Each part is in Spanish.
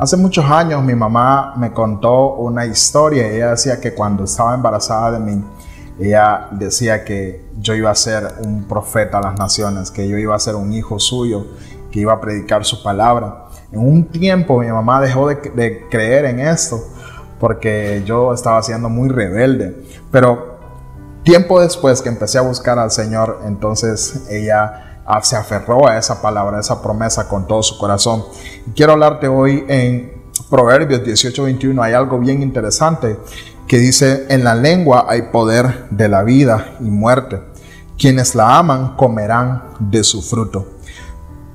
Hace muchos años mi mamá me contó una historia. Ella decía que cuando estaba embarazada de mí, ella decía que yo iba a ser un profeta a las naciones, que yo iba a ser un hijo suyo, que iba a predicar su palabra. En un tiempo mi mamá dejó de, de creer en esto porque yo estaba siendo muy rebelde. Pero tiempo después que empecé a buscar al Señor, entonces ella se aferró a esa palabra, a esa promesa con todo su corazón. quiero hablarte hoy en Proverbios 18:21. Hay algo bien interesante que dice, en la lengua hay poder de la vida y muerte. Quienes la aman comerán de su fruto.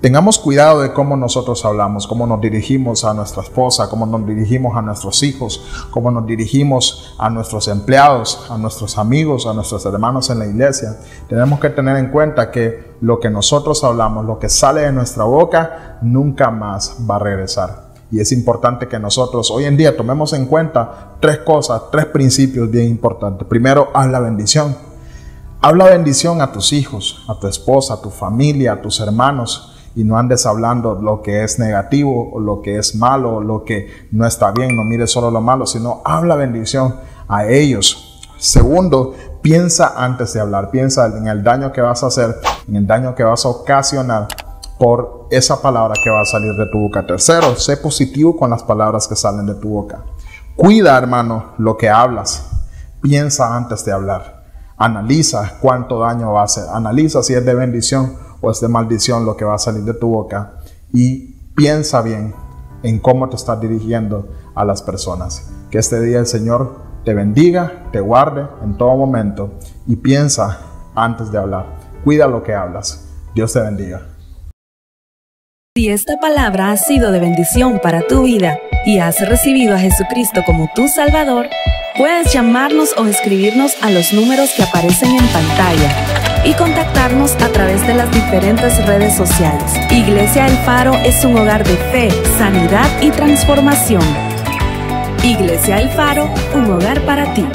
Tengamos cuidado de cómo nosotros hablamos, cómo nos dirigimos a nuestra esposa, cómo nos dirigimos a nuestros hijos, cómo nos dirigimos a nuestros empleados, a nuestros amigos, a nuestros hermanos en la iglesia. Tenemos que tener en cuenta que lo que nosotros hablamos, lo que sale de nuestra boca, nunca más va a regresar. Y es importante que nosotros hoy en día tomemos en cuenta tres cosas, tres principios bien importantes. Primero, habla bendición. Habla bendición a tus hijos, a tu esposa, a tu familia, a tus hermanos y no andes hablando lo que es negativo o lo que es malo o lo que no está bien, no mires solo lo malo, sino habla bendición a ellos. Segundo, piensa antes de hablar, piensa en el daño que vas a hacer, en el daño que vas a ocasionar por esa palabra que va a salir de tu boca. Tercero, sé positivo con las palabras que salen de tu boca. Cuida, hermano, lo que hablas. Piensa antes de hablar. Analiza cuánto daño va a hacer. Analiza si es de bendición o de maldición lo que va a salir de tu boca y piensa bien en cómo te estás dirigiendo a las personas. Que este día el Señor te bendiga, te guarde en todo momento y piensa antes de hablar. Cuida lo que hablas. Dios te bendiga. Si esta palabra ha sido de bendición para tu vida y has recibido a Jesucristo como tu Salvador, puedes llamarnos o escribirnos a los números que aparecen en pantalla y contactarnos a través de las diferentes redes sociales. Iglesia El Faro es un hogar de fe, sanidad y transformación. Iglesia El Faro, un hogar para ti.